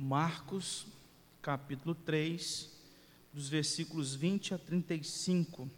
Marcos, capítulo 3, dos versículos 20 a 35.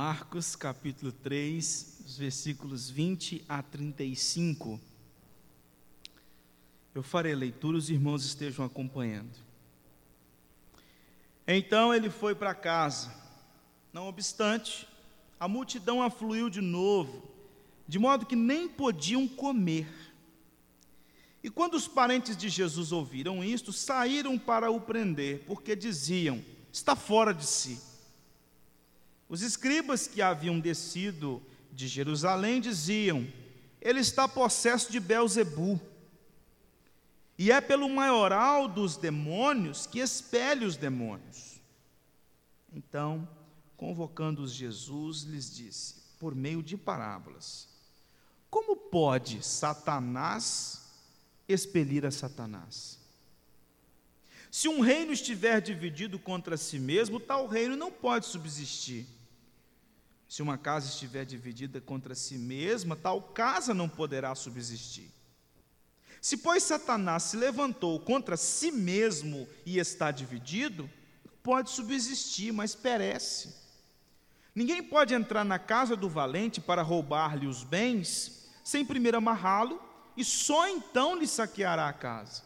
Marcos capítulo 3, os versículos 20 a 35. Eu farei a leitura, os irmãos estejam acompanhando. Então ele foi para casa. Não obstante, a multidão afluiu de novo, de modo que nem podiam comer. E quando os parentes de Jesus ouviram isto, saíram para o prender, porque diziam: está fora de si. Os escribas que haviam descido de Jerusalém diziam: Ele está possesso de Belzebu. E é pelo maioral dos demônios que expele os demônios. Então, convocando-os Jesus, lhes disse, por meio de parábolas: Como pode Satanás expelir a Satanás? Se um reino estiver dividido contra si mesmo, tal reino não pode subsistir. Se uma casa estiver dividida contra si mesma, tal casa não poderá subsistir. Se, pois, Satanás se levantou contra si mesmo e está dividido, pode subsistir, mas perece. Ninguém pode entrar na casa do valente para roubar-lhe os bens, sem primeiro amarrá-lo, e só então lhe saqueará a casa.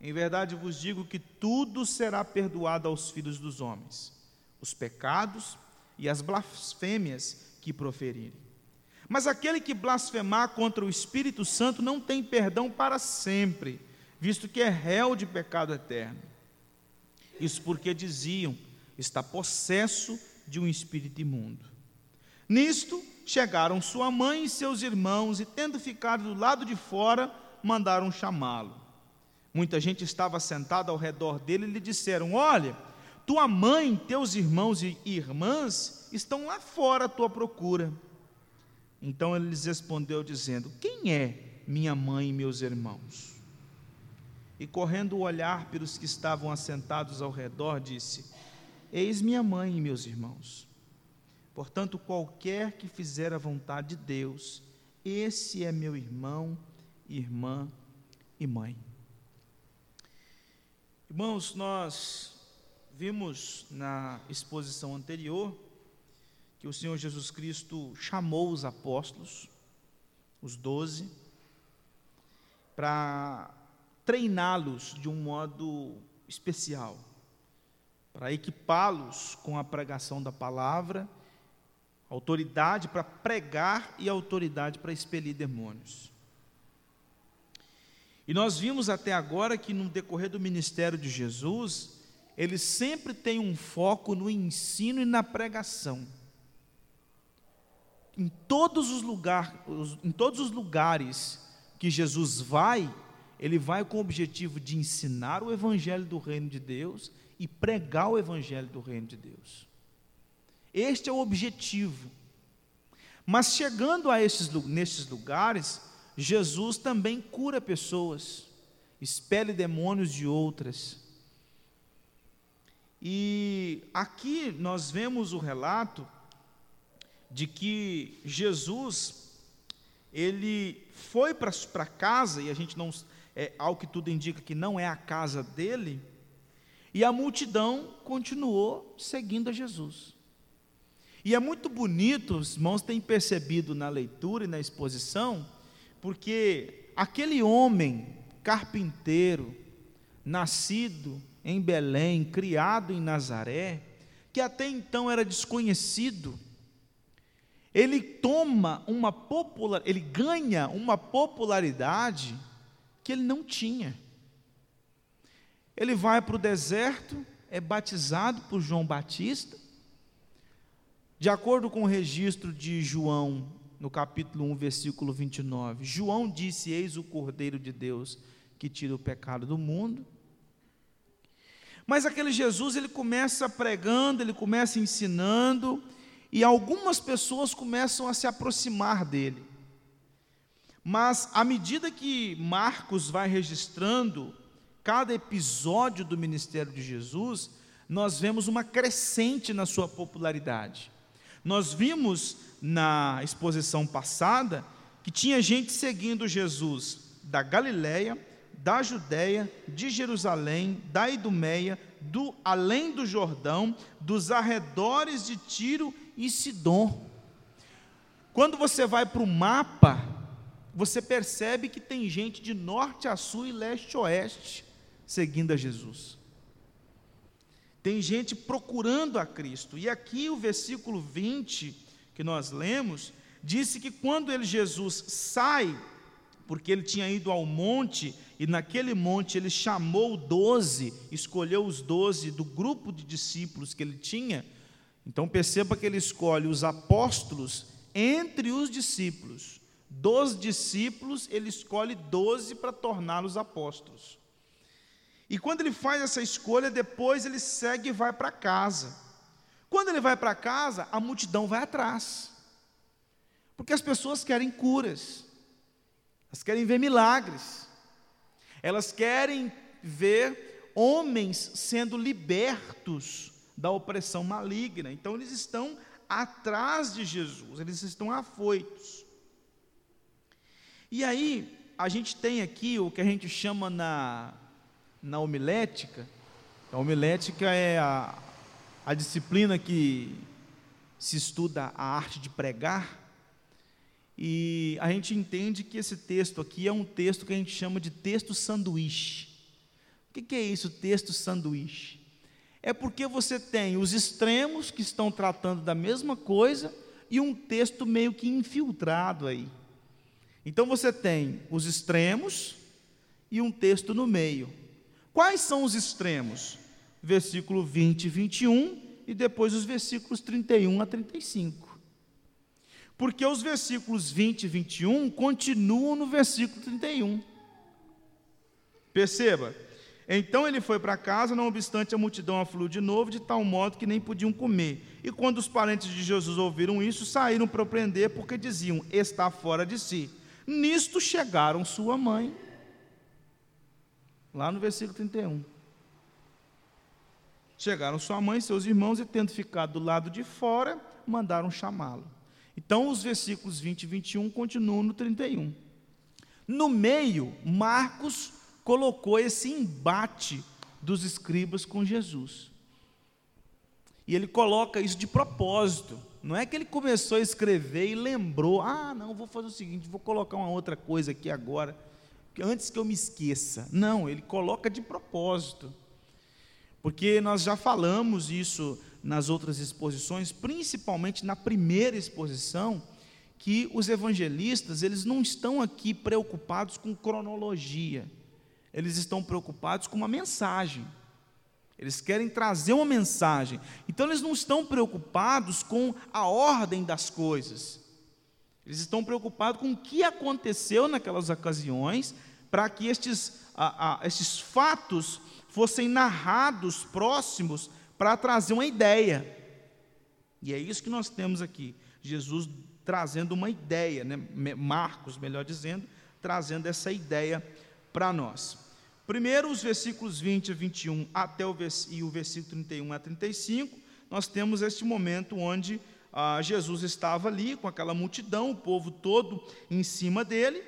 Em verdade vos digo que tudo será perdoado aos filhos dos homens: os pecados e as blasfêmias que proferirem. Mas aquele que blasfemar contra o Espírito Santo não tem perdão para sempre, visto que é réu de pecado eterno. Isso porque diziam: está possesso de um espírito imundo. Nisto chegaram sua mãe e seus irmãos, e tendo ficado do lado de fora, mandaram chamá-lo. Muita gente estava sentada ao redor dele e lhe disseram: Olha, tua mãe, teus irmãos e irmãs estão lá fora à tua procura. Então ele lhes respondeu, dizendo: Quem é minha mãe e meus irmãos? E correndo o olhar pelos que estavam assentados ao redor, disse: Eis minha mãe e meus irmãos. Portanto, qualquer que fizer a vontade de Deus, esse é meu irmão, irmã e mãe. Irmãos, nós Vimos na exposição anterior que o Senhor Jesus Cristo chamou os apóstolos, os doze, para treiná-los de um modo especial, para equipá-los com a pregação da palavra, autoridade para pregar e autoridade para expelir demônios. E nós vimos até agora que no decorrer do ministério de Jesus, ele sempre tem um foco no ensino e na pregação. Em todos os lugares, em todos os lugares que Jesus vai, ele vai com o objetivo de ensinar o evangelho do reino de Deus e pregar o evangelho do reino de Deus. Este é o objetivo. Mas chegando a esses, nesses lugares, Jesus também cura pessoas, expele demônios de outras. E aqui nós vemos o relato de que Jesus ele foi para casa e a gente não é ao que tudo indica que não é a casa dele, e a multidão continuou seguindo a Jesus. E é muito bonito, os irmãos têm percebido na leitura e na exposição, porque aquele homem carpinteiro, nascido em Belém, criado em Nazaré, que até então era desconhecido, ele toma uma popular, ele ganha uma popularidade que ele não tinha. Ele vai para o deserto, é batizado por João Batista. De acordo com o registro de João, no capítulo 1, versículo 29, João disse: Eis o Cordeiro de Deus que tira o pecado do mundo. Mas aquele Jesus, ele começa pregando, ele começa ensinando, e algumas pessoas começam a se aproximar dele. Mas à medida que Marcos vai registrando cada episódio do ministério de Jesus, nós vemos uma crescente na sua popularidade. Nós vimos na exposição passada que tinha gente seguindo Jesus da Galiléia, da Judéia, de Jerusalém, da Idumeia, do além do Jordão, dos arredores de Tiro e Sidom. Quando você vai para o mapa, você percebe que tem gente de norte a sul e leste a oeste seguindo a Jesus. Tem gente procurando a Cristo. E aqui o versículo 20 que nós lemos disse que quando ele Jesus sai, porque ele tinha ido ao monte e naquele monte ele chamou doze, escolheu os doze do grupo de discípulos que ele tinha. Então perceba que ele escolhe os apóstolos entre os discípulos. Dos discípulos, ele escolhe doze para torná-los apóstolos. E quando ele faz essa escolha, depois ele segue e vai para casa. Quando ele vai para casa, a multidão vai atrás. Porque as pessoas querem curas, elas querem ver milagres, elas querem ver homens sendo libertos da opressão maligna. Então eles estão atrás de Jesus, eles estão afoitos. E aí, a gente tem aqui o que a gente chama na na homilética. A homilética é a, a disciplina que se estuda a arte de pregar. E a gente entende que esse texto aqui é um texto que a gente chama de texto sanduíche. O que é isso, texto sanduíche? É porque você tem os extremos que estão tratando da mesma coisa e um texto meio que infiltrado aí. Então você tem os extremos e um texto no meio. Quais são os extremos? Versículo 20 e 21 e depois os versículos 31 a 35. Porque os versículos 20 e 21 continuam no versículo 31. Perceba. Então ele foi para casa, não obstante a multidão afluiu de novo, de tal modo que nem podiam comer. E quando os parentes de Jesus ouviram isso, saíram para prender, porque diziam: Está fora de si. Nisto chegaram sua mãe Lá no versículo 31. Chegaram sua mãe e seus irmãos, e tendo ficado do lado de fora, mandaram chamá-lo. Então, os versículos 20 e 21 continuam no 31. No meio, Marcos colocou esse embate dos escribas com Jesus. E ele coloca isso de propósito. Não é que ele começou a escrever e lembrou: ah, não, vou fazer o seguinte, vou colocar uma outra coisa aqui agora antes que eu me esqueça. Não, ele coloca de propósito. Porque nós já falamos isso nas outras exposições, principalmente na primeira exposição, que os evangelistas, eles não estão aqui preocupados com cronologia. Eles estão preocupados com uma mensagem. Eles querem trazer uma mensagem. Então eles não estão preocupados com a ordem das coisas. Eles estão preocupados com o que aconteceu naquelas ocasiões, para que estes, a, a, estes fatos fossem narrados próximos para trazer uma ideia. E é isso que nós temos aqui. Jesus trazendo uma ideia, né? Marcos, melhor dizendo, trazendo essa ideia para nós. Primeiro, os versículos 20 a 21 até o e o versículo 31 a 35, nós temos este momento onde ah, Jesus estava ali com aquela multidão, o povo todo em cima dele,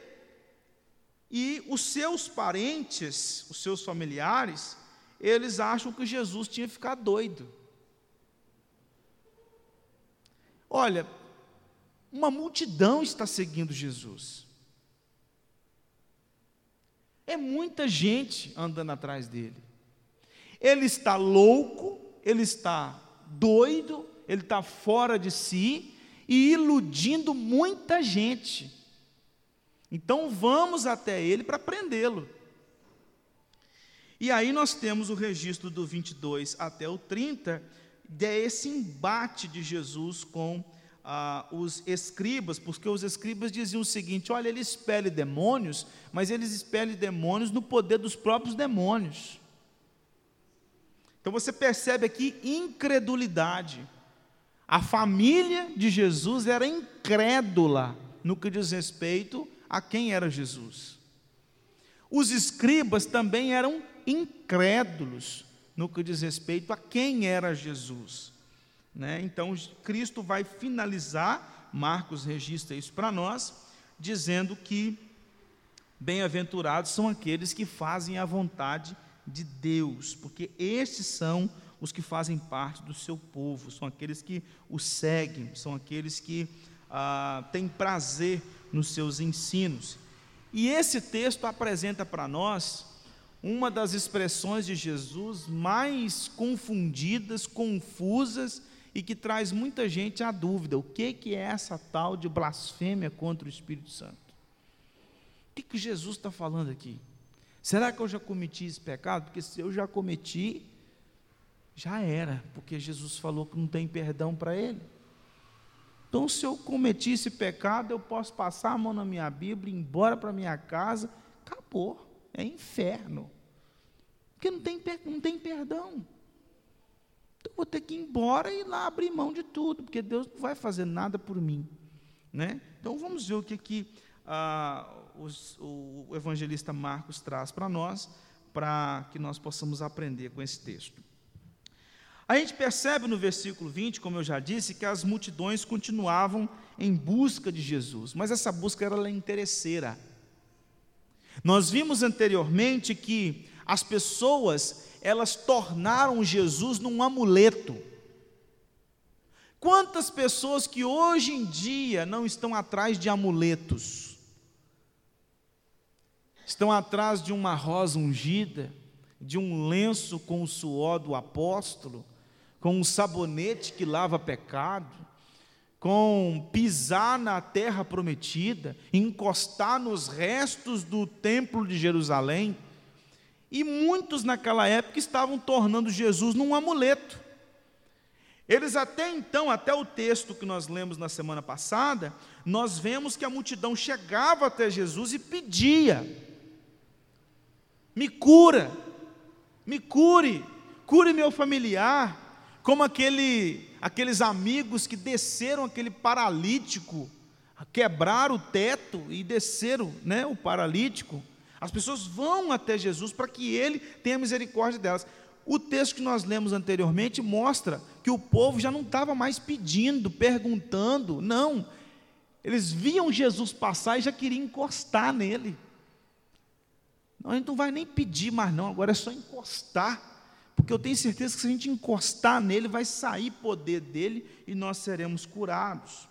e os seus parentes, os seus familiares, eles acham que Jesus tinha ficado doido. Olha, uma multidão está seguindo Jesus. É muita gente andando atrás dele. Ele está louco, ele está doido, ele está fora de si e iludindo muita gente. Então vamos até ele para prendê-lo. E aí nós temos o registro do 22 até o 30, desse embate de Jesus com ah, os escribas, porque os escribas diziam o seguinte: olha, ele expele demônios, mas eles expelem demônios no poder dos próprios demônios. Então você percebe aqui incredulidade. A família de Jesus era incrédula no que diz respeito a quem era Jesus. Os escribas também eram incrédulos no que diz respeito a quem era Jesus. Né? Então, Cristo vai finalizar, Marcos registra isso para nós, dizendo que bem-aventurados são aqueles que fazem a vontade de Deus, porque estes são os que fazem parte do seu povo, são aqueles que o seguem, são aqueles que ah, têm prazer nos seus ensinos. E esse texto apresenta para nós uma das expressões de Jesus mais confundidas, confusas e que traz muita gente à dúvida: o que, que é essa tal de blasfêmia contra o Espírito Santo? O que, que Jesus está falando aqui? Será que eu já cometi esse pecado? Porque se eu já cometi, já era, porque Jesus falou que não tem perdão para ele. Então, se eu cometi esse pecado, eu posso passar a mão na minha Bíblia, ir embora para minha casa, acabou, é inferno. Porque não tem, não tem perdão. Então, eu vou ter que ir embora e ir lá abrir mão de tudo, porque Deus não vai fazer nada por mim. Né? Então, vamos ver o que, que ah, os, o evangelista Marcos traz para nós, para que nós possamos aprender com esse texto. A gente percebe no versículo 20, como eu já disse, que as multidões continuavam em busca de Jesus, mas essa busca era interesseira. Nós vimos anteriormente que as pessoas, elas tornaram Jesus num amuleto. Quantas pessoas que hoje em dia não estão atrás de amuletos? Estão atrás de uma rosa ungida, de um lenço com o suor do apóstolo, com um sabonete que lava pecado, com pisar na terra prometida, encostar nos restos do templo de Jerusalém. E muitos naquela época estavam tornando Jesus num amuleto. Eles até então, até o texto que nós lemos na semana passada, nós vemos que a multidão chegava até Jesus e pedia: Me cura, me cure, cure meu familiar, como aquele, aqueles amigos que desceram aquele paralítico, quebraram o teto e desceram né, o paralítico. As pessoas vão até Jesus para que ele tenha misericórdia delas. O texto que nós lemos anteriormente mostra que o povo já não estava mais pedindo, perguntando, não. Eles viam Jesus passar e já queriam encostar nele. Não, a gente não vai nem pedir mais, não, agora é só encostar porque eu tenho certeza que se a gente encostar nele, vai sair poder dele e nós seremos curados.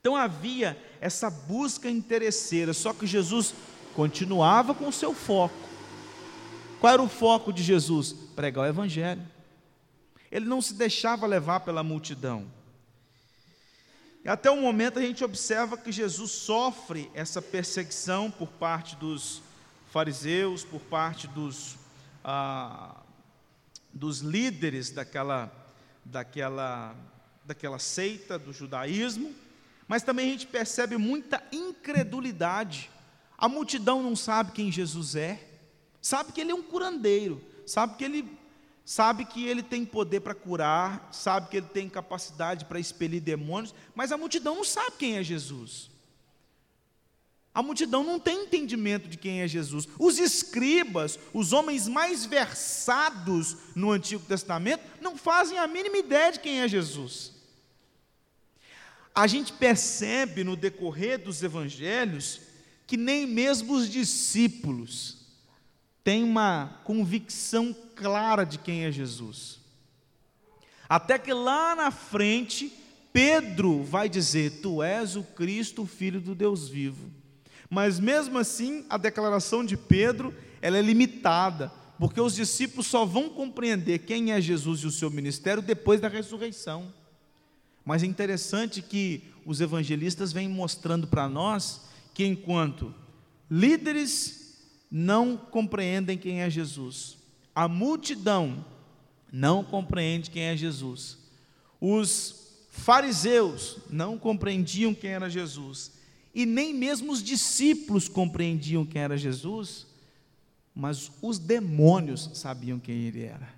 Então havia essa busca interesseira, só que Jesus continuava com o seu foco. Qual era o foco de Jesus? Pregar o Evangelho. Ele não se deixava levar pela multidão. E até o momento a gente observa que Jesus sofre essa perseguição por parte dos fariseus, por parte dos ah, dos líderes daquela, daquela, daquela seita do judaísmo, mas também a gente percebe muita incredulidade. A multidão não sabe quem Jesus é, sabe que ele é um curandeiro, sabe que ele sabe que ele tem poder para curar, sabe que ele tem capacidade para expelir demônios, mas a multidão não sabe quem é Jesus. A multidão não tem entendimento de quem é Jesus. Os escribas, os homens mais versados no Antigo Testamento, não fazem a mínima ideia de quem é Jesus. A gente percebe no decorrer dos evangelhos que nem mesmo os discípulos têm uma convicção clara de quem é Jesus. Até que lá na frente, Pedro vai dizer: Tu és o Cristo, Filho do Deus vivo. Mas mesmo assim, a declaração de Pedro, ela é limitada, porque os discípulos só vão compreender quem é Jesus e o seu ministério depois da ressurreição. Mas é interessante que os evangelistas vêm mostrando para nós que enquanto líderes não compreendem quem é Jesus, a multidão não compreende quem é Jesus. Os fariseus não compreendiam quem era Jesus e nem mesmo os discípulos compreendiam quem era Jesus, mas os demônios sabiam quem ele era.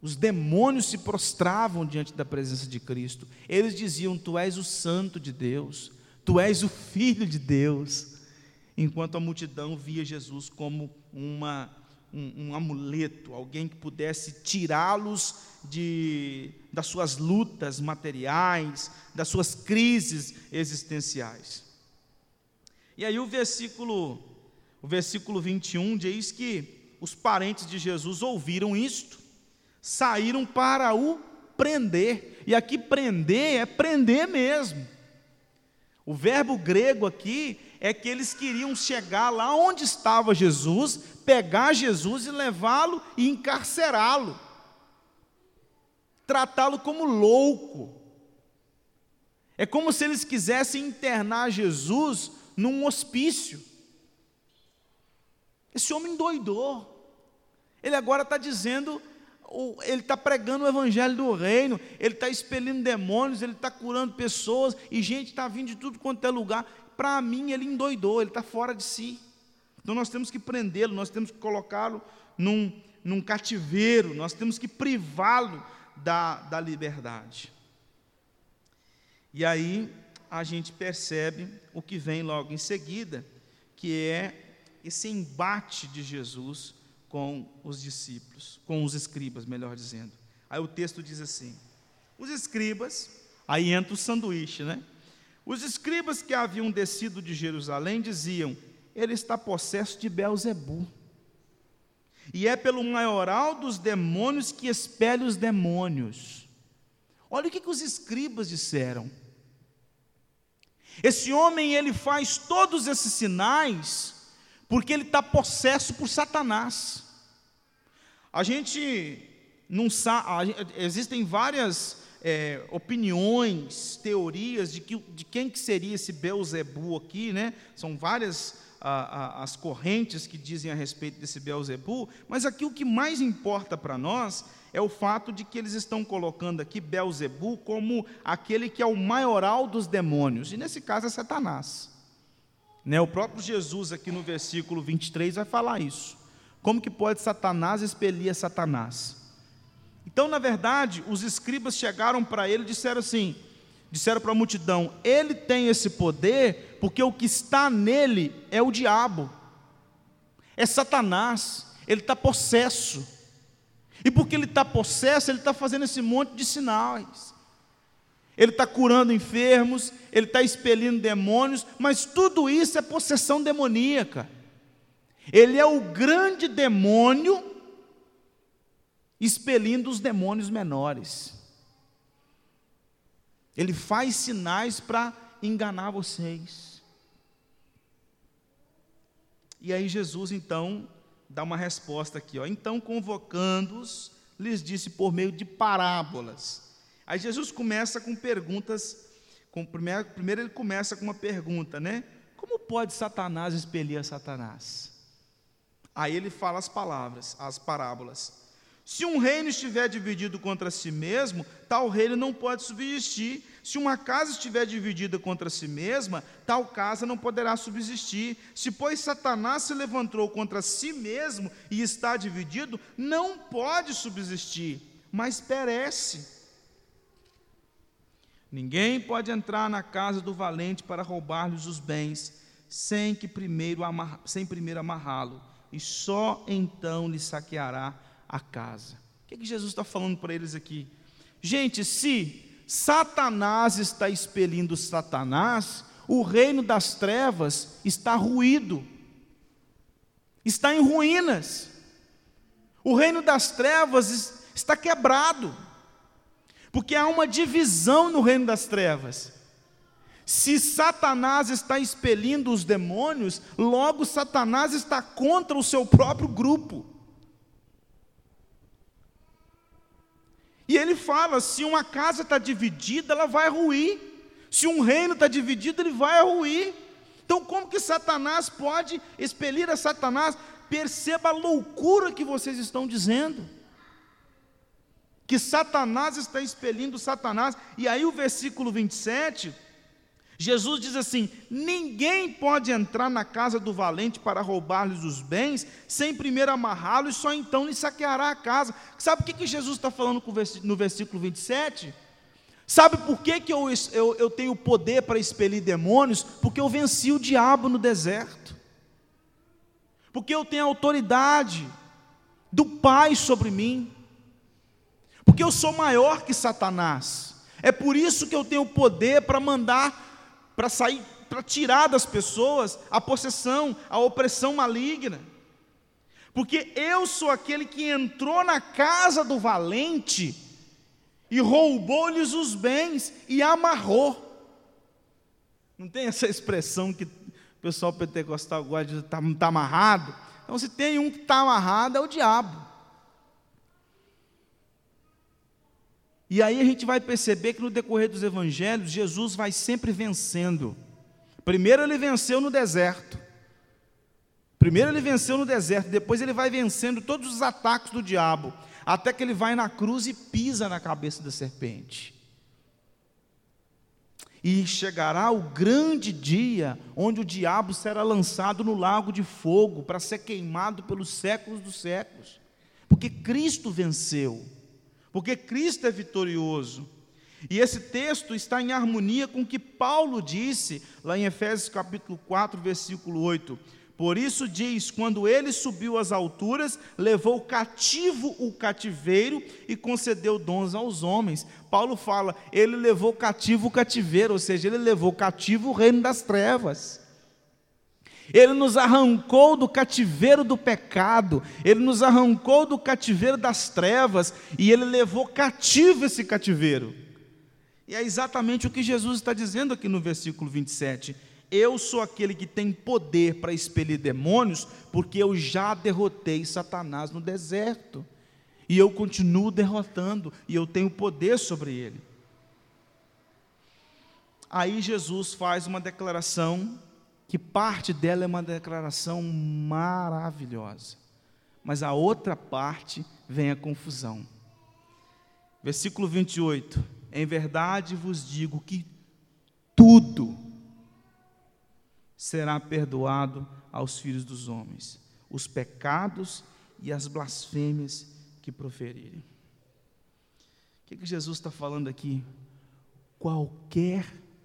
Os demônios se prostravam diante da presença de Cristo. Eles diziam: Tu és o Santo de Deus, Tu és o Filho de Deus. Enquanto a multidão via Jesus como uma, um, um amuleto, alguém que pudesse tirá-los de, das suas lutas materiais, das suas crises existenciais. E aí o versículo, o versículo 21 diz que os parentes de Jesus ouviram isto saíram para o prender. E aqui prender é prender mesmo. O verbo grego aqui é que eles queriam chegar lá onde estava Jesus, pegar Jesus e levá-lo e encarcerá-lo, tratá-lo como louco. É como se eles quisessem internar Jesus num hospício. Esse homem doidou. Ele agora está dizendo ele está pregando o evangelho do reino, ele está expelindo demônios, ele está curando pessoas, e gente está vindo de tudo quanto é lugar. Para mim, ele endoidou, ele está fora de si. Então nós temos que prendê-lo, nós temos que colocá-lo num, num cativeiro, nós temos que privá-lo da, da liberdade. E aí a gente percebe o que vem logo em seguida, que é esse embate de Jesus com os discípulos, com os escribas, melhor dizendo. Aí o texto diz assim: os escribas, aí entra o sanduíche, né? Os escribas que haviam descido de Jerusalém diziam: ele está possesso de Belzebu. E é pelo maioral dos demônios que expele os demônios. Olha o que, que os escribas disseram. Esse homem, ele faz todos esses sinais porque ele está possesso por Satanás. A gente não sabe, existem várias é, opiniões, teorias de, que, de quem que seria esse Beuzebu aqui, né? São várias a, a, as correntes que dizem a respeito desse Beuzebu, mas aqui o que mais importa para nós é o fato de que eles estão colocando aqui Belzebu como aquele que é o maioral dos demônios, e nesse caso é Satanás. Né, o próprio Jesus, aqui no versículo 23, vai falar isso. Como que pode Satanás expelir Satanás? Então, na verdade, os escribas chegaram para ele e disseram assim: disseram para a multidão: ele tem esse poder porque o que está nele é o diabo, é Satanás, ele está possesso. E porque ele está possesso, ele está fazendo esse monte de sinais ele está curando enfermos, ele está expelindo demônios, mas tudo isso é possessão demoníaca. Ele é o grande demônio expelindo os demônios menores. Ele faz sinais para enganar vocês. E aí Jesus então dá uma resposta aqui, ó. Então convocando-os, lhes disse por meio de parábolas Aí Jesus começa com perguntas. Com, primeiro, primeiro ele começa com uma pergunta, né? Como pode Satanás expelir Satanás? Aí ele fala as palavras, as parábolas. Se um reino estiver dividido contra si mesmo, tal reino não pode subsistir. Se uma casa estiver dividida contra si mesma, tal casa não poderá subsistir. Se, pois, Satanás se levantou contra si mesmo e está dividido, não pode subsistir, mas perece. Ninguém pode entrar na casa do valente para roubar-lhes os bens, sem que primeiro amar, sem primeiro amarrá-lo, e só então lhe saqueará a casa. O que, é que Jesus está falando para eles aqui? Gente, se Satanás está expelindo Satanás, o reino das trevas está ruído, está em ruínas. O reino das trevas está quebrado. Porque há uma divisão no reino das trevas. Se Satanás está expelindo os demônios, logo Satanás está contra o seu próprio grupo. E ele fala: se uma casa está dividida, ela vai ruir. Se um reino está dividido, ele vai ruir. Então, como que Satanás pode expelir a Satanás? Perceba a loucura que vocês estão dizendo que Satanás está expelindo Satanás. E aí o versículo 27 Jesus diz assim: ninguém pode entrar na casa do valente para roubar-lhes os bens, sem primeiro amarrá-lo e só então lhe saqueará a casa. Sabe o que, que Jesus está falando no versículo 27? Sabe por que, que eu, eu, eu tenho poder para expelir demônios? Porque eu venci o diabo no deserto. Porque eu tenho autoridade do Pai sobre mim. Porque eu sou maior que Satanás. É por isso que eu tenho poder para mandar para sair, para tirar das pessoas a possessão, a opressão maligna. Porque eu sou aquele que entrou na casa do valente e roubou-lhes os bens e amarrou. Não tem essa expressão que o pessoal pentecostal gosta de estar tá, tá amarrado? Então, se tem um que está amarrado, é o diabo. E aí a gente vai perceber que no decorrer dos evangelhos, Jesus vai sempre vencendo. Primeiro ele venceu no deserto. Primeiro ele venceu no deserto, depois ele vai vencendo todos os ataques do diabo, até que ele vai na cruz e pisa na cabeça da serpente. E chegará o grande dia onde o diabo será lançado no lago de fogo para ser queimado pelos séculos dos séculos. Porque Cristo venceu porque Cristo é vitorioso. E esse texto está em harmonia com o que Paulo disse lá em Efésios capítulo 4, versículo 8. Por isso diz: quando ele subiu às alturas, levou cativo o cativeiro e concedeu dons aos homens. Paulo fala, ele levou cativo o cativeiro, ou seja, ele levou cativo o reino das trevas. Ele nos arrancou do cativeiro do pecado, ele nos arrancou do cativeiro das trevas e ele levou cativo esse cativeiro. E é exatamente o que Jesus está dizendo aqui no versículo 27. Eu sou aquele que tem poder para expelir demônios, porque eu já derrotei Satanás no deserto. E eu continuo derrotando, e eu tenho poder sobre ele. Aí Jesus faz uma declaração que parte dela é uma declaração maravilhosa, mas a outra parte vem a confusão. Versículo 28: Em verdade vos digo que tudo será perdoado aos filhos dos homens, os pecados e as blasfêmias que proferirem. O que, que Jesus está falando aqui? Qualquer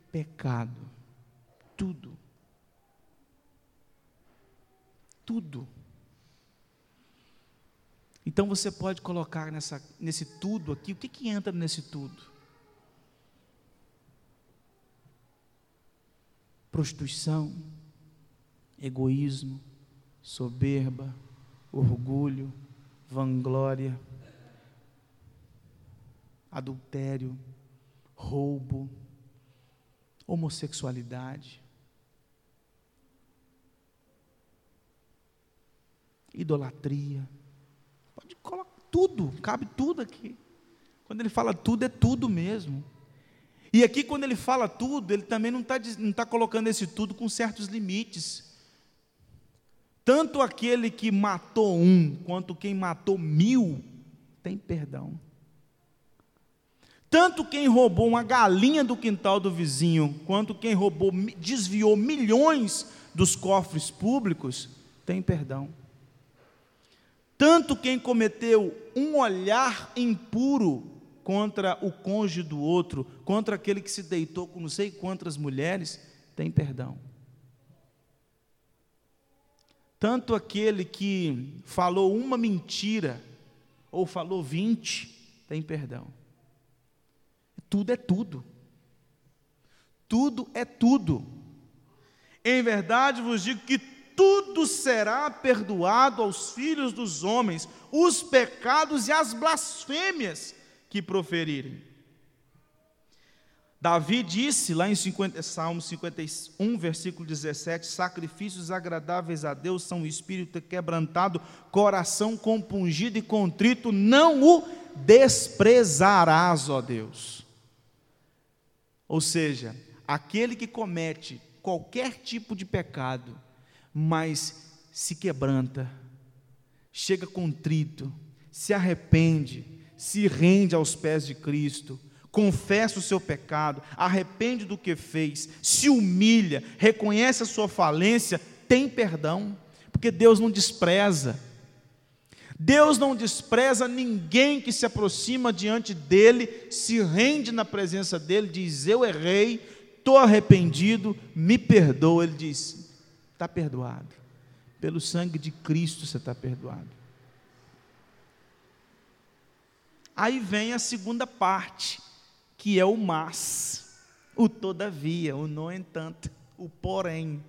pecado, tudo tudo. Então você pode colocar nessa, nesse tudo aqui, o que, que entra nesse tudo? Prostituição, egoísmo, soberba, orgulho, vanglória, adultério, roubo, homossexualidade, idolatria. Pode colocar tudo, cabe tudo aqui. Quando ele fala tudo, é tudo mesmo. E aqui, quando ele fala tudo, ele também não está não tá colocando esse tudo com certos limites. Tanto aquele que matou um, quanto quem matou mil, tem perdão. Tanto quem roubou uma galinha do quintal do vizinho, quanto quem roubou, desviou milhões dos cofres públicos, tem perdão. Tanto quem cometeu um olhar impuro contra o cônjuge do outro, contra aquele que se deitou com não sei quantas mulheres, tem perdão. Tanto aquele que falou uma mentira, ou falou vinte, tem perdão. Tudo é tudo. Tudo é tudo. Em verdade vos digo que tudo será perdoado aos filhos dos homens, os pecados e as blasfêmias que proferirem. Davi disse lá em 50, Salmo 51, versículo 17: Sacrifícios agradáveis a Deus são o espírito quebrantado, coração compungido e contrito, não o desprezarás, ó Deus. Ou seja, aquele que comete qualquer tipo de pecado, mas se quebranta, chega contrito, se arrepende, se rende aos pés de Cristo, confessa o seu pecado, arrepende do que fez, se humilha, reconhece a sua falência, tem perdão, porque Deus não despreza. Deus não despreza ninguém que se aproxima diante dele, se rende na presença dele, diz: Eu errei, estou arrependido, me perdoa. Ele diz: Está perdoado. Pelo sangue de Cristo você está perdoado. Aí vem a segunda parte, que é o mas, o todavia, o no entanto, o porém.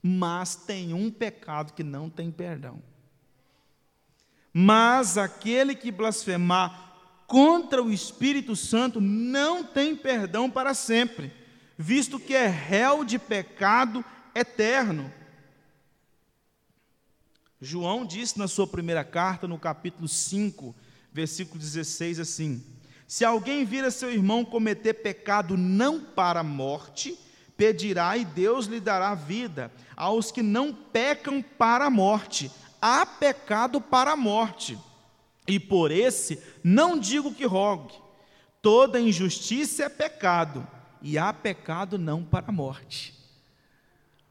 Mas tem um pecado que não tem perdão. Mas aquele que blasfemar contra o Espírito Santo não tem perdão para sempre, visto que é réu de pecado eterno. João disse na sua primeira carta, no capítulo 5, versículo 16, assim: Se alguém vir a seu irmão cometer pecado não para a morte, pedirá e Deus lhe dará vida. Aos que não pecam para a morte, há pecado para a morte. E por esse não digo que rogue. Toda injustiça é pecado, e há pecado não para a morte.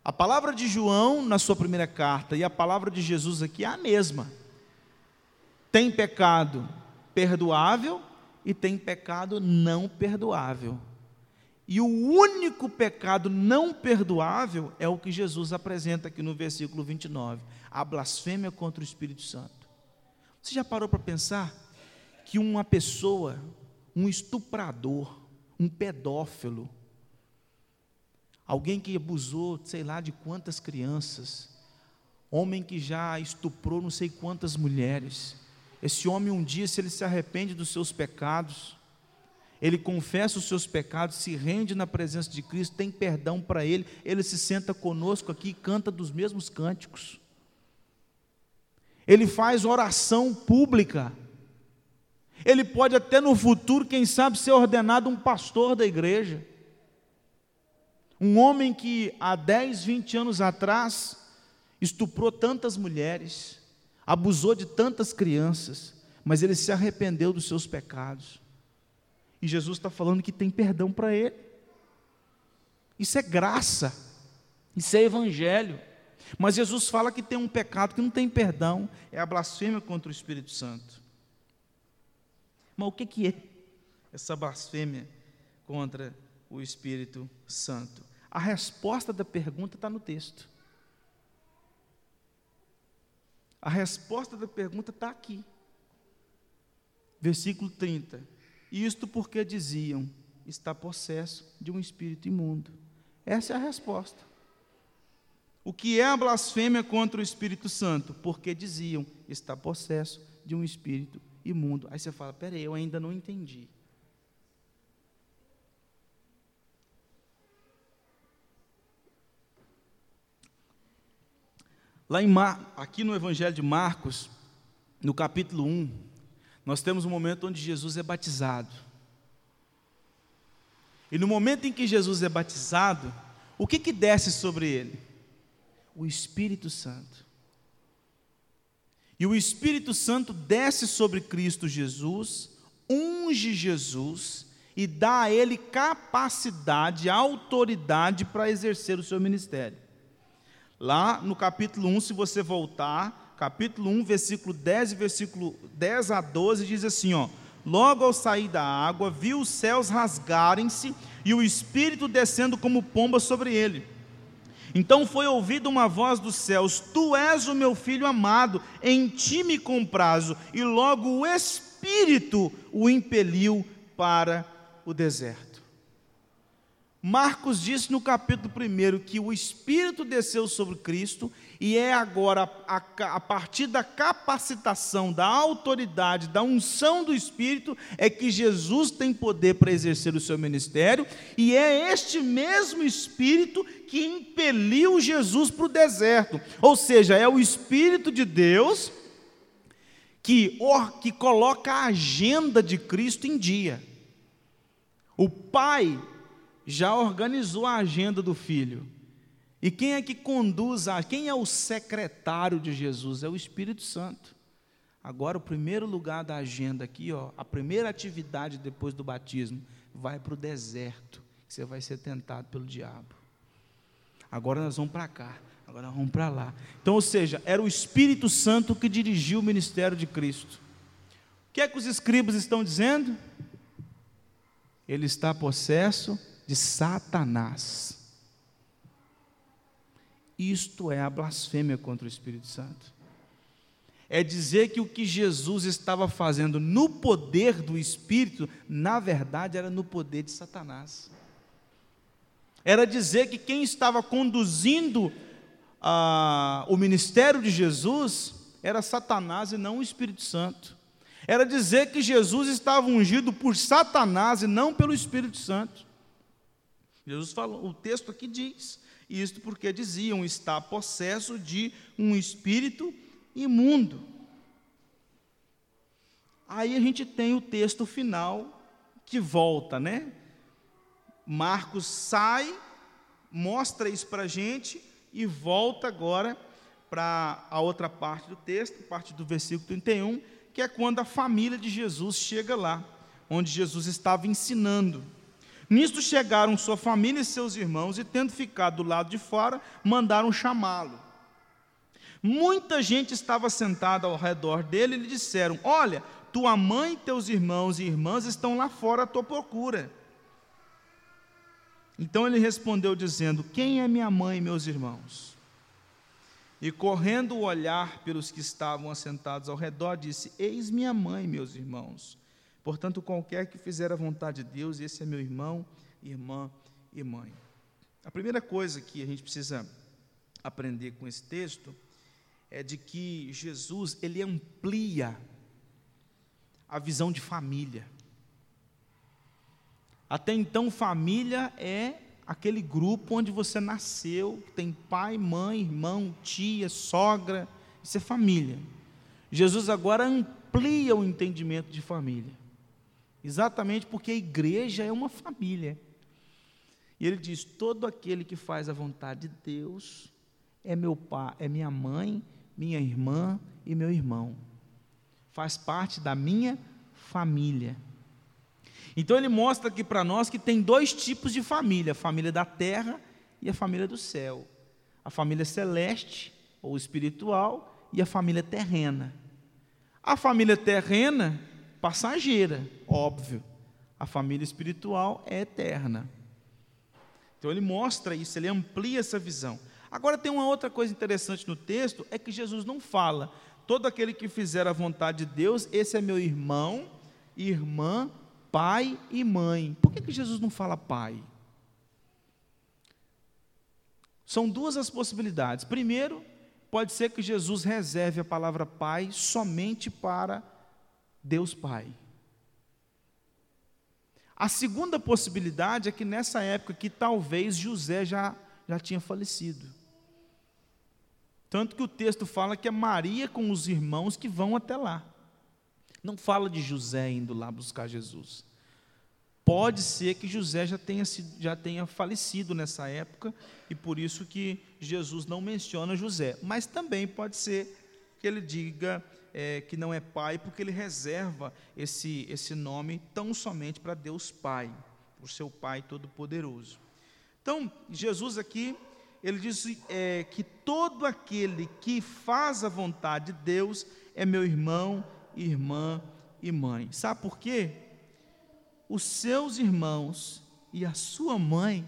A palavra de João na sua primeira carta e a palavra de Jesus aqui é a mesma. Tem pecado perdoável e tem pecado não perdoável. E o único pecado não perdoável é o que Jesus apresenta aqui no versículo 29, a blasfêmia contra o Espírito Santo. Você já parou para pensar que uma pessoa, um estuprador, um pedófilo, alguém que abusou, sei lá, de quantas crianças, homem que já estuprou não sei quantas mulheres. Esse homem, um dia, se ele se arrepende dos seus pecados, ele confessa os seus pecados, se rende na presença de Cristo, tem perdão para ele, ele se senta conosco aqui e canta dos mesmos cânticos. Ele faz oração pública. Ele pode até no futuro, quem sabe, ser ordenado um pastor da igreja. Um homem que há 10, 20 anos atrás estuprou tantas mulheres, abusou de tantas crianças, mas ele se arrependeu dos seus pecados. E Jesus está falando que tem perdão para ele. Isso é graça, isso é evangelho. Mas Jesus fala que tem um pecado que não tem perdão, é a blasfêmia contra o Espírito Santo. Mas o que, que é essa blasfêmia contra o Espírito Santo? A resposta da pergunta está no texto. A resposta da pergunta está aqui. Versículo 30. Isto porque diziam: está possesso de um espírito imundo. Essa é a resposta. O que é a blasfêmia contra o Espírito Santo? Porque diziam: está possesso de um espírito imundo. Aí você fala: peraí, eu ainda não entendi. Lá em Mar, aqui no Evangelho de Marcos, no capítulo 1, nós temos um momento onde Jesus é batizado. E no momento em que Jesus é batizado, o que, que desce sobre ele? O Espírito Santo. E o Espírito Santo desce sobre Cristo Jesus, unge Jesus e dá a ele capacidade, autoridade para exercer o seu ministério. Lá no capítulo 1, se você voltar, capítulo 1, versículo 10 e versículo 10 a 12, diz assim, ó: Logo ao sair da água, viu os céus rasgarem-se e o Espírito descendo como pomba sobre ele. Então foi ouvida uma voz dos céus: Tu és o meu filho amado, em ti me comprazo. E logo o Espírito o impeliu para o deserto. Marcos disse no capítulo 1 que o Espírito desceu sobre Cristo e é agora, a, a, partir da capacitação, da autoridade, da unção do Espírito, é que Jesus tem poder para exercer o seu ministério, e é este mesmo Espírito que impeliu Jesus para o deserto. Ou seja, é o Espírito de Deus que, que coloca a agenda de Cristo em dia. O Pai já organizou a agenda do filho. E quem é que conduz a, quem é o secretário de Jesus? É o Espírito Santo. Agora, o primeiro lugar da agenda aqui, ó, a primeira atividade depois do batismo, vai para o deserto. Você vai ser tentado pelo diabo. Agora nós vamos para cá, agora nós vamos para lá. Então, ou seja, era o Espírito Santo que dirigiu o ministério de Cristo. O que é que os escribas estão dizendo? Ele está possesso de Satanás. Isto é a blasfêmia contra o Espírito Santo. É dizer que o que Jesus estava fazendo no poder do Espírito, na verdade, era no poder de Satanás. Era dizer que quem estava conduzindo ah, o ministério de Jesus era Satanás e não o Espírito Santo. Era dizer que Jesus estava ungido por Satanás e não pelo Espírito Santo. Jesus falou, o texto aqui diz: isto porque diziam está possesso de um espírito imundo. Aí a gente tem o texto final que volta, né? Marcos sai, mostra isso para a gente e volta agora para a outra parte do texto, parte do versículo 31, que é quando a família de Jesus chega lá, onde Jesus estava ensinando. Nisto chegaram sua família e seus irmãos, e tendo ficado do lado de fora, mandaram chamá-lo. Muita gente estava sentada ao redor dele e lhe disseram: Olha, tua mãe, teus irmãos e irmãs estão lá fora à tua procura. Então ele respondeu, dizendo: Quem é minha mãe e meus irmãos? E correndo o olhar pelos que estavam assentados ao redor, disse: Eis minha mãe, meus irmãos. Portanto, qualquer que fizer a vontade de Deus, esse é meu irmão, irmã e mãe. A primeira coisa que a gente precisa aprender com esse texto é de que Jesus, ele amplia a visão de família. Até então, família é aquele grupo onde você nasceu, tem pai, mãe, irmão, tia, sogra, isso é família. Jesus agora amplia o entendimento de família. Exatamente porque a igreja é uma família. E ele diz: todo aquele que faz a vontade de Deus é meu pai, é minha mãe, minha irmã e meu irmão. Faz parte da minha família. Então ele mostra aqui para nós que tem dois tipos de família: a família da terra e a família do céu. A família celeste ou espiritual e a família terrena. A família terrena passageira, óbvio. A família espiritual é eterna. Então ele mostra isso, ele amplia essa visão. Agora tem uma outra coisa interessante no texto, é que Jesus não fala, todo aquele que fizer a vontade de Deus, esse é meu irmão, irmã, pai e mãe. Por que, que Jesus não fala pai? São duas as possibilidades. Primeiro, pode ser que Jesus reserve a palavra pai somente para Deus Pai. A segunda possibilidade é que nessa época que talvez José já, já tinha falecido. Tanto que o texto fala que é Maria com os irmãos que vão até lá. Não fala de José indo lá buscar Jesus. Pode ser que José já tenha, já tenha falecido nessa época e por isso que Jesus não menciona José. Mas também pode ser que ele diga é, que não é Pai, porque ele reserva esse, esse nome tão somente para Deus Pai, o seu Pai Todo-Poderoso. Então, Jesus aqui, ele diz é, que todo aquele que faz a vontade de Deus é meu irmão, irmã e mãe. Sabe por quê? Os seus irmãos e a sua mãe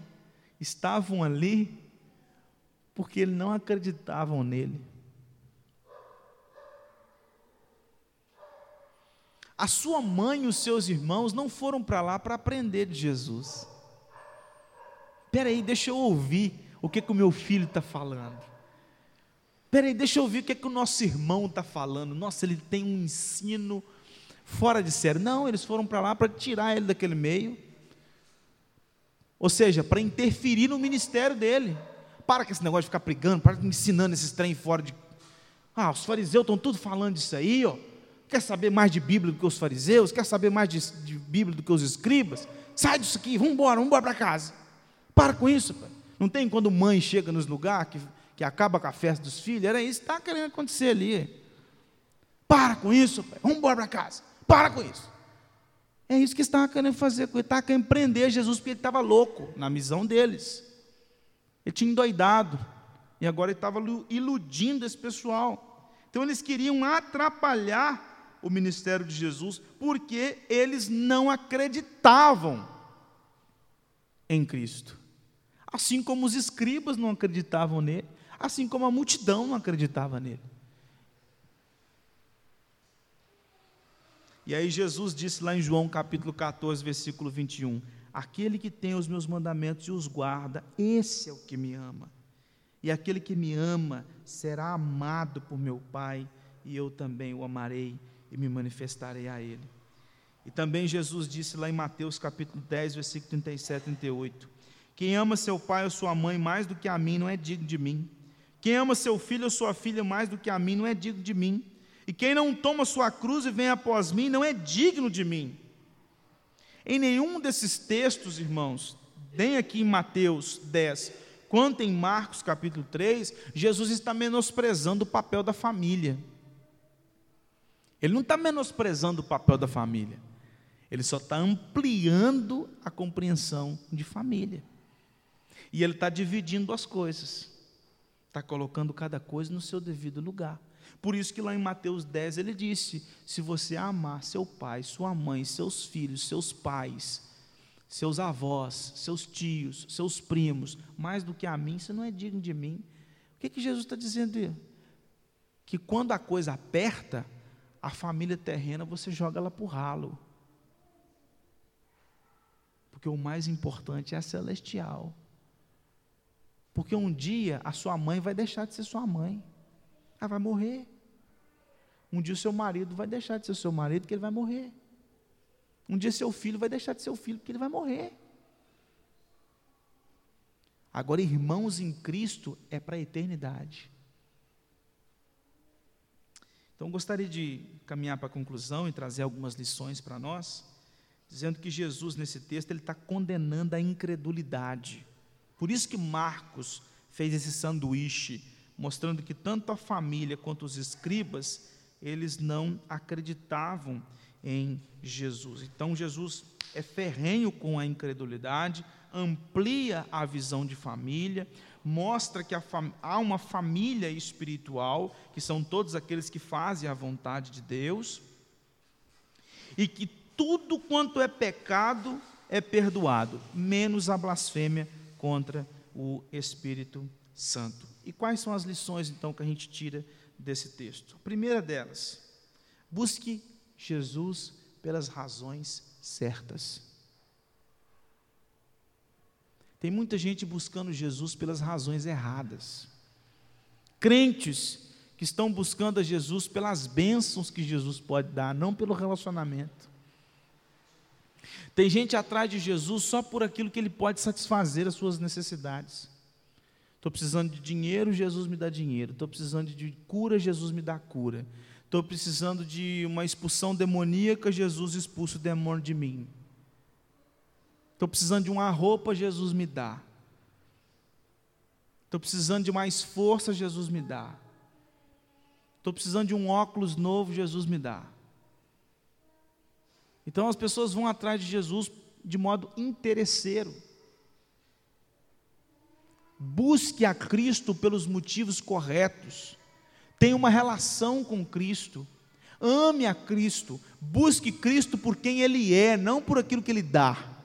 estavam ali porque eles não acreditavam nele. A sua mãe e os seus irmãos não foram para lá para aprender de Jesus. Espera aí, deixa eu ouvir o que, que o meu filho está falando. Espera aí, deixa eu ouvir o que, que o nosso irmão está falando. Nossa, ele tem um ensino fora de sério. Não, eles foram para lá para tirar ele daquele meio. Ou seja, para interferir no ministério dele. Para com esse negócio de ficar brigando, para ensinando esses trem fora de. Ah, os fariseus estão tudo falando disso aí, ó. Quer saber mais de Bíblia do que os fariseus? Quer saber mais de, de Bíblia do que os escribas? Sai disso aqui, vamos embora, vamos embora para casa. Para com isso. Pai. Não tem quando mãe chega nos lugares que, que acaba com a festa dos filhos? Era isso que está querendo acontecer ali. Para com isso, pai. vamos embora para casa. Para com isso. É isso que estava querendo fazer, ele estava querendo prender Jesus porque ele estava louco na missão deles. Ele tinha endoidado e agora ele estava iludindo esse pessoal. Então eles queriam atrapalhar o ministério de Jesus porque eles não acreditavam em Cristo. Assim como os escribas não acreditavam nele, assim como a multidão não acreditava nele. E aí Jesus disse lá em João capítulo 14, versículo 21, aquele que tem os meus mandamentos e os guarda, esse é o que me ama. E aquele que me ama será amado por meu Pai, e eu também o amarei e me manifestarei a ele. E também Jesus disse lá em Mateus capítulo 10, versículo 37 e 38, quem ama seu pai ou sua mãe mais do que a mim não é digno de mim. Quem ama seu filho ou sua filha mais do que a mim não é digno de mim. E quem não toma sua cruz e vem após mim não é digno de mim. Em nenhum desses textos, irmãos, nem aqui em Mateus 10, quanto em Marcos capítulo 3, Jesus está menosprezando o papel da família. Ele não está menosprezando o papel da família, ele só está ampliando a compreensão de família. E ele está dividindo as coisas, está colocando cada coisa no seu devido lugar. Por isso que lá em Mateus 10 ele disse: se você amar seu pai, sua mãe, seus filhos, seus pais, seus avós, seus tios, seus primos, mais do que a mim, você não é digno de mim. O que, que Jesus está dizendo? Que quando a coisa aperta, a família terrena você joga ela para o ralo. Porque o mais importante é a celestial. Porque um dia a sua mãe vai deixar de ser sua mãe. Ela vai morrer. Um dia o seu marido vai deixar de ser seu marido, porque ele vai morrer. Um dia seu filho vai deixar de ser seu filho, porque ele vai morrer. Agora, irmãos em Cristo é para a eternidade. Então, gostaria de caminhar para a conclusão e trazer algumas lições para nós, dizendo que Jesus, nesse texto, ele está condenando a incredulidade. Por isso que Marcos fez esse sanduíche, mostrando que tanto a família quanto os escribas, eles não acreditavam em Jesus. Então Jesus é ferrenho com a incredulidade, amplia a visão de família, mostra que há uma família espiritual, que são todos aqueles que fazem a vontade de Deus, e que tudo quanto é pecado é perdoado, menos a blasfêmia contra o Espírito Santo. E quais são as lições então que a gente tira desse texto? A primeira delas, busque Jesus pelas razões certas. Tem muita gente buscando Jesus pelas razões erradas. Crentes que estão buscando a Jesus pelas bênçãos que Jesus pode dar, não pelo relacionamento. Tem gente atrás de Jesus só por aquilo que ele pode satisfazer as suas necessidades. Estou precisando de dinheiro, Jesus me dá dinheiro. Estou precisando de cura, Jesus me dá cura. Estou precisando de uma expulsão demoníaca, Jesus expulsa o demônio de mim. Estou precisando de uma roupa, Jesus me dá. Estou precisando de mais força, Jesus me dá. Estou precisando de um óculos novo, Jesus me dá. Então as pessoas vão atrás de Jesus de modo interesseiro. Busque a Cristo pelos motivos corretos. Tenha uma relação com Cristo. Ame a Cristo. Busque Cristo por quem Ele é, não por aquilo que Ele dá.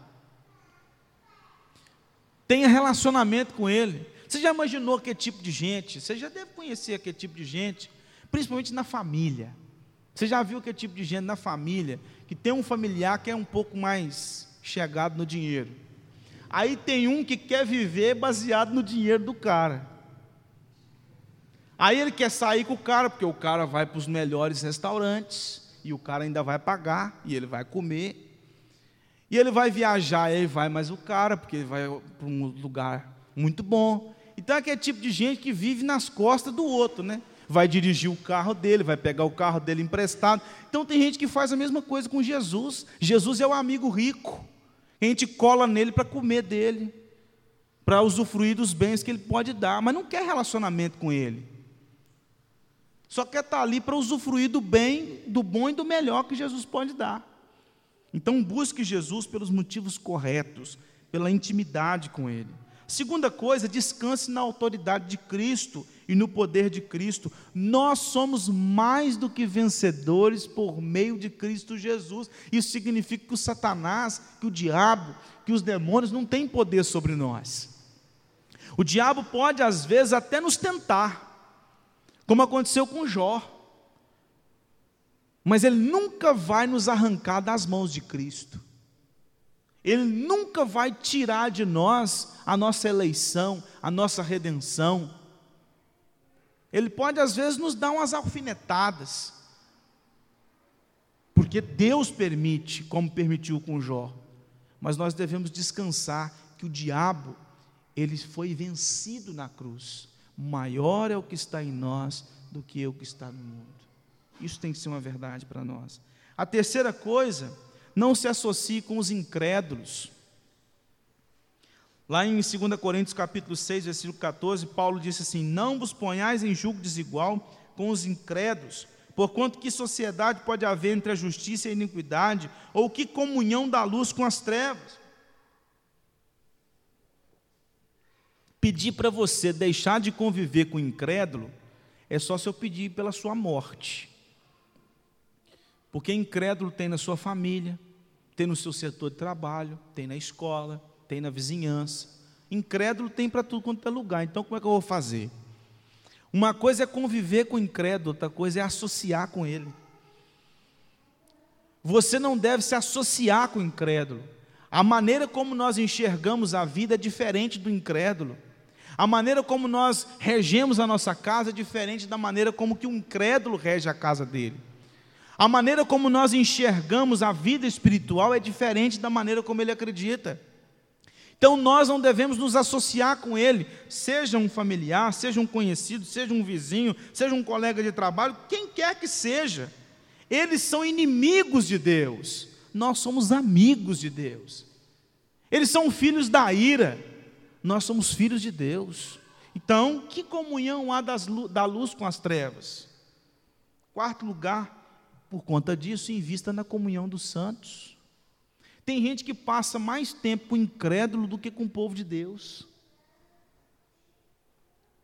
Tenha relacionamento com Ele. Você já imaginou que tipo de gente? Você já deve conhecer aquele tipo de gente, principalmente na família. Você já viu que tipo de gente na família que tem um familiar que é um pouco mais chegado no dinheiro. Aí tem um que quer viver baseado no dinheiro do cara. Aí ele quer sair com o cara, porque o cara vai para os melhores restaurantes, e o cara ainda vai pagar, e ele vai comer. E ele vai viajar, e aí vai mais o cara, porque ele vai para um lugar muito bom. Então é aquele tipo de gente que vive nas costas do outro, né? Vai dirigir o carro dele, vai pegar o carro dele emprestado. Então tem gente que faz a mesma coisa com Jesus. Jesus é o amigo rico. A gente cola nele para comer dele, para usufruir dos bens que ele pode dar, mas não quer relacionamento com ele. Só quer estar ali para usufruir do bem, do bom e do melhor que Jesus pode dar. Então busque Jesus pelos motivos corretos, pela intimidade com Ele. Segunda coisa, descanse na autoridade de Cristo e no poder de Cristo. Nós somos mais do que vencedores por meio de Cristo Jesus. Isso significa que o Satanás, que o diabo, que os demônios não têm poder sobre nós. O diabo pode, às vezes, até nos tentar como aconteceu com Jó. Mas ele nunca vai nos arrancar das mãos de Cristo. Ele nunca vai tirar de nós a nossa eleição, a nossa redenção. Ele pode às vezes nos dar umas alfinetadas, porque Deus permite, como permitiu com Jó. Mas nós devemos descansar que o diabo, ele foi vencido na cruz maior é o que está em nós do que o que está no mundo. Isso tem que ser uma verdade para nós. A terceira coisa, não se associe com os incrédulos. Lá em 2 Coríntios capítulo 6, versículo 14, Paulo disse assim: Não vos ponhais em julgo desigual com os incrédulos, porquanto que sociedade pode haver entre a justiça e a iniquidade, ou que comunhão da luz com as trevas? pedir para você deixar de conviver com o incrédulo, é só se eu pedir pela sua morte. Porque incrédulo tem na sua família, tem no seu setor de trabalho, tem na escola, tem na vizinhança. Incrédulo tem para tudo quanto é lugar. Então, como é que eu vou fazer? Uma coisa é conviver com o incrédulo, outra coisa é associar com ele. Você não deve se associar com o incrédulo. A maneira como nós enxergamos a vida é diferente do incrédulo. A maneira como nós regemos a nossa casa é diferente da maneira como que um incrédulo rege a casa dele. A maneira como nós enxergamos a vida espiritual é diferente da maneira como ele acredita. Então nós não devemos nos associar com ele, seja um familiar, seja um conhecido, seja um vizinho, seja um colega de trabalho, quem quer que seja. Eles são inimigos de Deus, nós somos amigos de Deus. Eles são filhos da ira, nós somos filhos de Deus. Então, que comunhão há das, da luz com as trevas? Quarto lugar, por conta disso, invista na comunhão dos santos. Tem gente que passa mais tempo com incrédulo do que com o povo de Deus.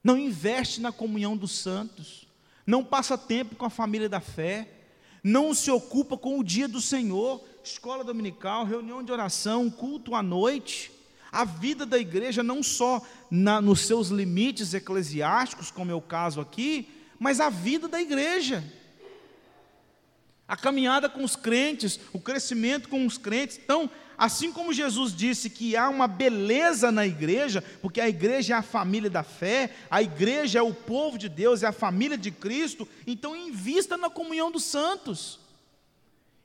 Não investe na comunhão dos santos. Não passa tempo com a família da fé. Não se ocupa com o dia do Senhor, escola dominical, reunião de oração, culto à noite a vida da igreja não só na, nos seus limites eclesiásticos, como é o caso aqui, mas a vida da igreja. A caminhada com os crentes, o crescimento com os crentes. Então, assim como Jesus disse que há uma beleza na igreja, porque a igreja é a família da fé, a igreja é o povo de Deus, é a família de Cristo, então invista na comunhão dos santos.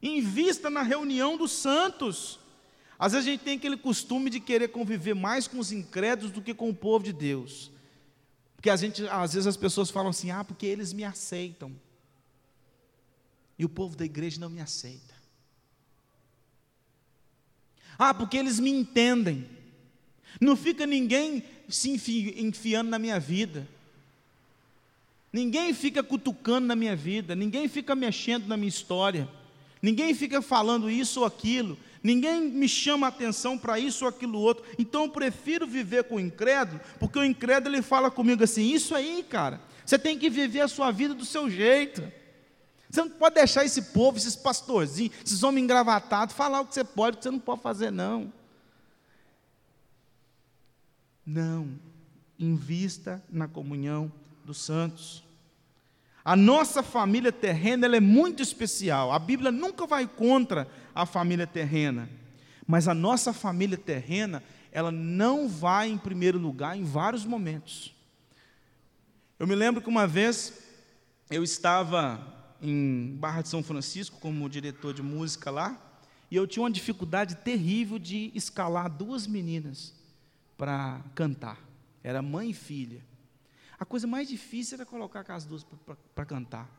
Invista na reunião dos santos. Às vezes a gente tem aquele costume de querer conviver mais com os incrédulos do que com o povo de Deus. Porque a gente, às vezes as pessoas falam assim: "Ah, porque eles me aceitam". E o povo da igreja não me aceita. Ah, porque eles me entendem. Não fica ninguém se enfiando na minha vida. Ninguém fica cutucando na minha vida, ninguém fica mexendo na minha história. Ninguém fica falando isso ou aquilo. Ninguém me chama atenção para isso ou aquilo outro. Então eu prefiro viver com o incrédulo, porque o incrédulo ele fala comigo assim: Isso aí, cara, você tem que viver a sua vida do seu jeito. Você não pode deixar esse povo, esses pastorzinhos, esses homens engravatados, falar o que você pode, o que você não pode fazer, não. Não. Invista na comunhão dos santos. A nossa família terrena é muito especial. A Bíblia nunca vai contra a família terrena. Mas a nossa família terrena, ela não vai em primeiro lugar em vários momentos. Eu me lembro que uma vez eu estava em Barra de São Francisco como diretor de música lá, e eu tinha uma dificuldade terrível de escalar duas meninas para cantar. Era mãe e filha. A coisa mais difícil era colocar as duas para cantar.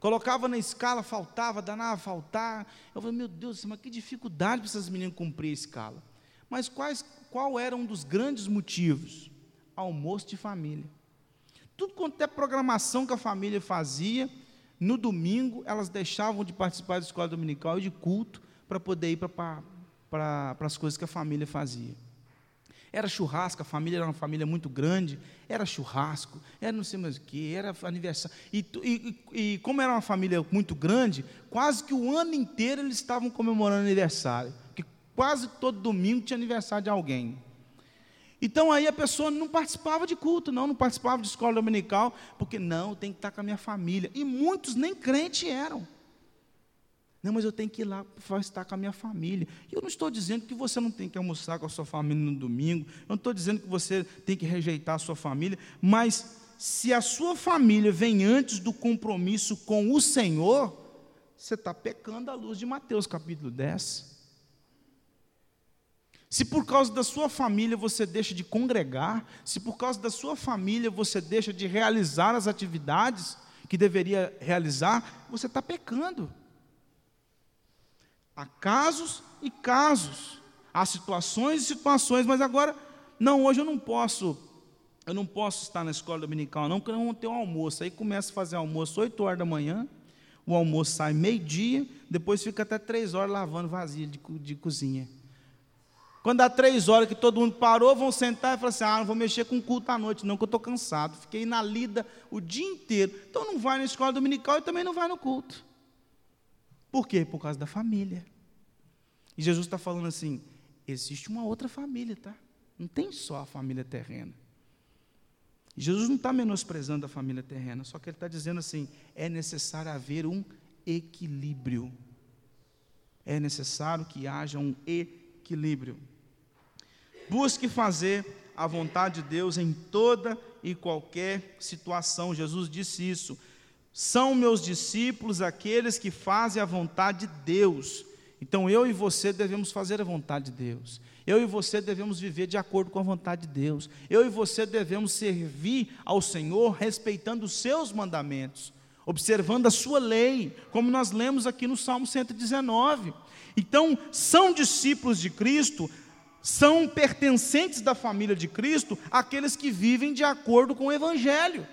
Colocava na escala, faltava, danava faltar. Eu falei, meu Deus, mas que dificuldade para essas meninas cumprir a escala. Mas quais, qual era um dos grandes motivos? Almoço de família. Tudo quanto é programação que a família fazia, no domingo elas deixavam de participar da escola dominical e de culto para poder ir para as coisas que a família fazia. Era churrasco, a família era uma família muito grande, era churrasco, era não sei mais o que, era aniversário. E, e, e, como era uma família muito grande, quase que o ano inteiro eles estavam comemorando aniversário. Porque quase todo domingo tinha aniversário de alguém. Então aí a pessoa não participava de culto, não, não participava de escola dominical, porque não, tem que estar com a minha família. E muitos nem crentes eram. Não, mas eu tenho que ir lá para estar com a minha família. E eu não estou dizendo que você não tem que almoçar com a sua família no domingo. Eu não estou dizendo que você tem que rejeitar a sua família. Mas se a sua família vem antes do compromisso com o Senhor, você está pecando à luz de Mateus capítulo 10. Se por causa da sua família você deixa de congregar, se por causa da sua família você deixa de realizar as atividades que deveria realizar, você está pecando. Há casos e casos, há situações e situações, mas agora, não, hoje eu não posso, eu não posso estar na escola dominical, não, porque não ter um almoço. Aí começa a fazer almoço 8 horas da manhã, o almoço sai meio-dia, depois fica até 3 horas lavando vasilha de, de cozinha. Quando dá três horas que todo mundo parou, vão sentar e falar assim: ah, não vou mexer com culto à noite, não, que eu estou cansado. Fiquei na lida o dia inteiro. Então não vai na escola dominical e também não vai no culto. Por quê? Por causa da família. E Jesus está falando assim: existe uma outra família, tá? Não tem só a família terrena. Jesus não está menosprezando a família terrena, só que ele está dizendo assim: é necessário haver um equilíbrio. É necessário que haja um equilíbrio. Busque fazer a vontade de Deus em toda e qualquer situação. Jesus disse isso. São meus discípulos aqueles que fazem a vontade de Deus. Então eu e você devemos fazer a vontade de Deus. Eu e você devemos viver de acordo com a vontade de Deus. Eu e você devemos servir ao Senhor respeitando os seus mandamentos, observando a sua lei, como nós lemos aqui no Salmo 119. Então, são discípulos de Cristo, são pertencentes da família de Cristo, aqueles que vivem de acordo com o Evangelho.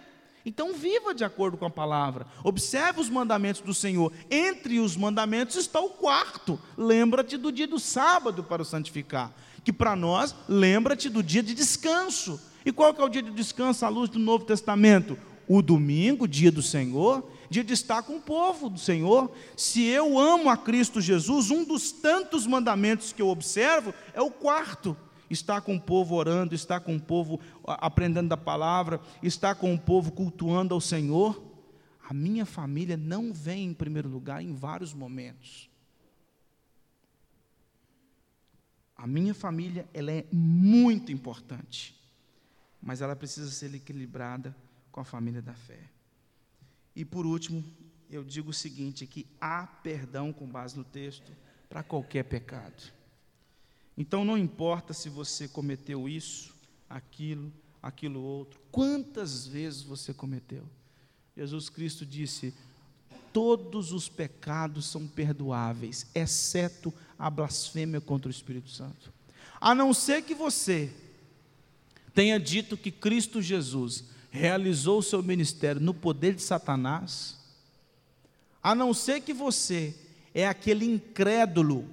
Então, viva de acordo com a palavra. Observe os mandamentos do Senhor. Entre os mandamentos está o quarto. Lembra-te do dia do sábado para o santificar. Que para nós, lembra-te do dia de descanso. E qual que é o dia de descanso à luz do Novo Testamento? O domingo, dia do Senhor, de estar com o povo do Senhor. Se eu amo a Cristo Jesus, um dos tantos mandamentos que eu observo é o quarto está com o povo orando, está com o povo aprendendo da palavra, está com o povo cultuando ao Senhor, a minha família não vem em primeiro lugar em vários momentos. A minha família, ela é muito importante, mas ela precisa ser equilibrada com a família da fé. E por último, eu digo o seguinte: que há perdão com base no texto para qualquer pecado. Então não importa se você cometeu isso, aquilo, aquilo outro, quantas vezes você cometeu. Jesus Cristo disse: todos os pecados são perdoáveis, exceto a blasfêmia contra o Espírito Santo. A não ser que você tenha dito que Cristo Jesus realizou o seu ministério no poder de Satanás, a não ser que você é aquele incrédulo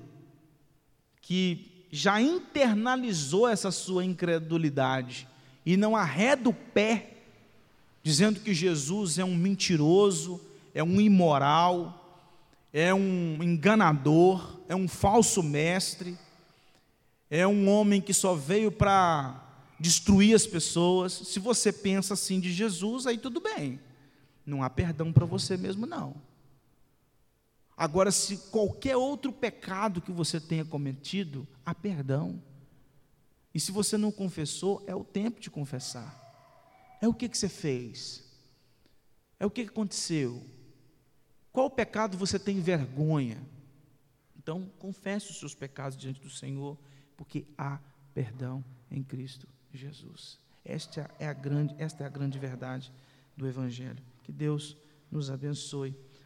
que já internalizou essa sua incredulidade e não arreda o pé, dizendo que Jesus é um mentiroso, é um imoral, é um enganador, é um falso mestre, é um homem que só veio para destruir as pessoas. Se você pensa assim de Jesus, aí tudo bem. Não há perdão para você mesmo, não. Agora, se qualquer outro pecado que você tenha cometido, há perdão. E se você não confessou, é o tempo de confessar. É o que, que você fez? É o que, que aconteceu? Qual pecado você tem vergonha? Então, confesse os seus pecados diante do Senhor, porque há perdão em Cristo Jesus. Esta é a grande, esta é a grande verdade do Evangelho. Que Deus nos abençoe